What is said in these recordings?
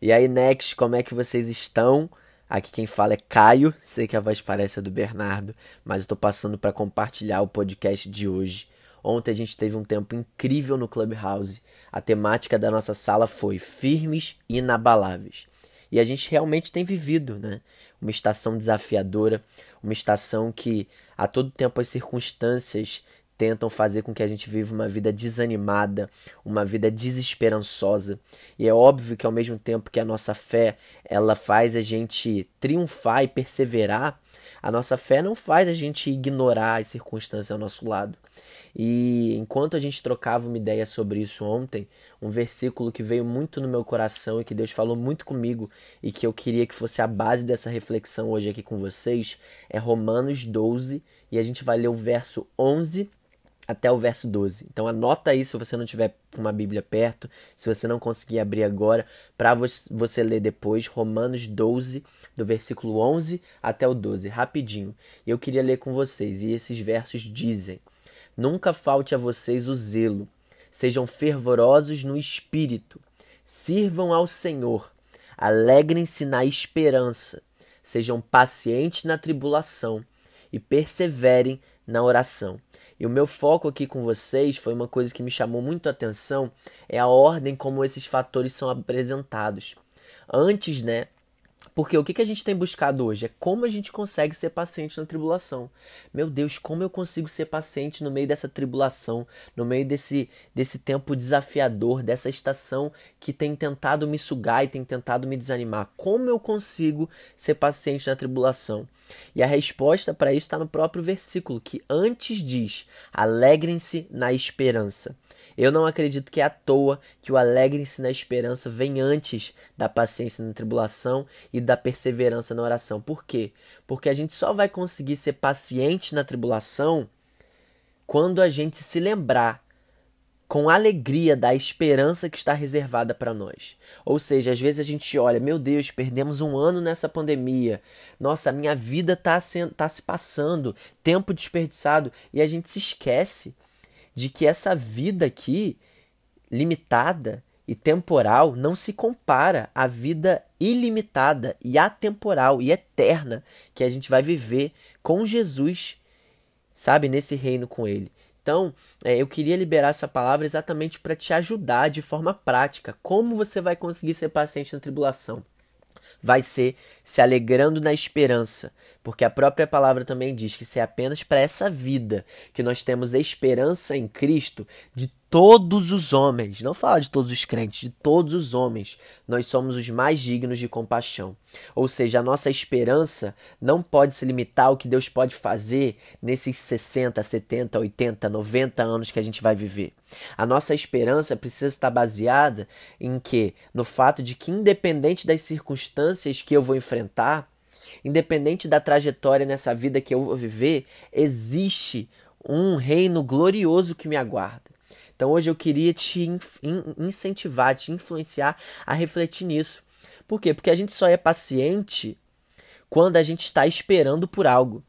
E aí, Next, como é que vocês estão? Aqui quem fala é Caio, sei que a voz parece a do Bernardo, mas estou passando para compartilhar o podcast de hoje. Ontem a gente teve um tempo incrível no Clubhouse. A temática da nossa sala foi firmes e inabaláveis. E a gente realmente tem vivido, né? Uma estação desafiadora, uma estação que a todo tempo as circunstâncias tentam fazer com que a gente viva uma vida desanimada, uma vida desesperançosa. E é óbvio que ao mesmo tempo que a nossa fé, ela faz a gente triunfar e perseverar, a nossa fé não faz a gente ignorar as circunstâncias ao nosso lado. E enquanto a gente trocava uma ideia sobre isso ontem, um versículo que veio muito no meu coração e que Deus falou muito comigo e que eu queria que fosse a base dessa reflexão hoje aqui com vocês é Romanos 12 e a gente vai ler o verso 11 até o verso 12. Então anota aí se você não tiver uma Bíblia perto, se você não conseguir abrir agora, para você ler depois Romanos 12, do versículo 11 até o 12, rapidinho. Eu queria ler com vocês, e esses versos dizem: Nunca falte a vocês o zelo, sejam fervorosos no espírito, sirvam ao Senhor, alegrem-se na esperança, sejam pacientes na tribulação e perseverem na oração. E o meu foco aqui com vocês foi uma coisa que me chamou muito a atenção, é a ordem como esses fatores são apresentados. Antes, né, porque o que, que a gente tem buscado hoje é como a gente consegue ser paciente na tribulação. Meu Deus, como eu consigo ser paciente no meio dessa tribulação, no meio desse, desse tempo desafiador, dessa estação que tem tentado me sugar e tem tentado me desanimar. Como eu consigo ser paciente na tribulação? E a resposta para isso está no próprio versículo, que antes diz: alegrem-se na esperança. Eu não acredito que é à toa que o alegre-se na esperança vem antes da paciência na tribulação e da perseverança na oração. Por quê? Porque a gente só vai conseguir ser paciente na tribulação quando a gente se lembrar com alegria da esperança que está reservada para nós. Ou seja, às vezes a gente olha, meu Deus, perdemos um ano nessa pandemia. Nossa, minha vida está tá se passando, tempo desperdiçado, e a gente se esquece de que essa vida aqui, limitada e temporal, não se compara à vida ilimitada e atemporal e eterna que a gente vai viver com Jesus, sabe, nesse reino com Ele. Então, é, eu queria liberar essa palavra exatamente para te ajudar de forma prática. Como você vai conseguir ser paciente na tribulação? Vai ser se alegrando na esperança, porque a própria palavra também diz que se é apenas para essa vida que nós temos esperança em Cristo, de todos os homens, não fala de todos os crentes, de todos os homens, nós somos os mais dignos de compaixão. Ou seja, a nossa esperança não pode se limitar ao que Deus pode fazer nesses 60, 70, 80, 90 anos que a gente vai viver. A nossa esperança precisa estar baseada em que? No fato de que independente das circunstâncias que eu vou enfrentar, Independente da trajetória nessa vida que eu vou viver, existe um reino glorioso que me aguarda. Então hoje eu queria te incentivar, te influenciar a refletir nisso. Por quê? Porque a gente só é paciente quando a gente está esperando por algo.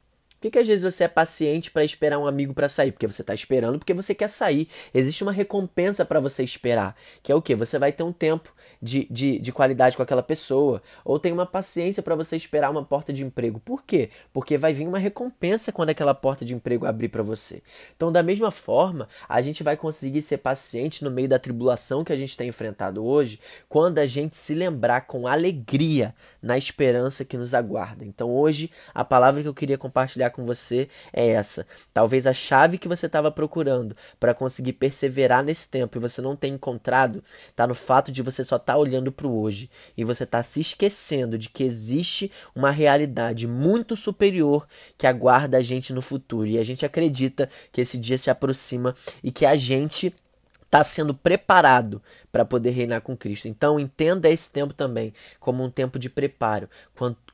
Que, que às vezes você é paciente para esperar um amigo para sair? Porque você está esperando porque você quer sair. Existe uma recompensa para você esperar, que é o que? Você vai ter um tempo de, de, de qualidade com aquela pessoa, ou tem uma paciência para você esperar uma porta de emprego. Por quê? Porque vai vir uma recompensa quando aquela porta de emprego abrir para você. Então, da mesma forma, a gente vai conseguir ser paciente no meio da tribulação que a gente tem enfrentado hoje, quando a gente se lembrar com alegria na esperança que nos aguarda. Então, hoje, a palavra que eu queria compartilhar com você é essa. Talvez a chave que você estava procurando para conseguir perseverar nesse tempo e você não tem encontrado, está no fato de você só está olhando para o hoje e você está se esquecendo de que existe uma realidade muito superior que aguarda a gente no futuro. E a gente acredita que esse dia se aproxima e que a gente está sendo preparado para poder reinar com Cristo. Então entenda esse tempo também como um tempo de preparo,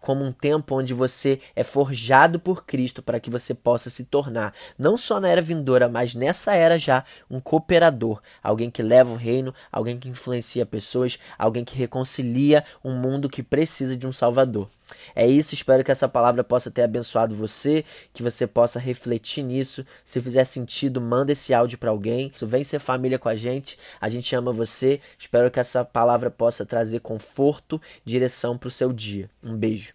como um tempo onde você é forjado por Cristo para que você possa se tornar, não só na era vindoura, mas nessa era já, um cooperador, alguém que leva o reino, alguém que influencia pessoas, alguém que reconcilia um mundo que precisa de um Salvador. É isso, espero que essa palavra possa ter abençoado você, que você possa refletir nisso. Se fizer sentido, manda esse áudio para alguém. Vem ser família com a gente. A gente ama você. Espero que essa palavra possa trazer conforto, direção para o seu dia. Um beijo.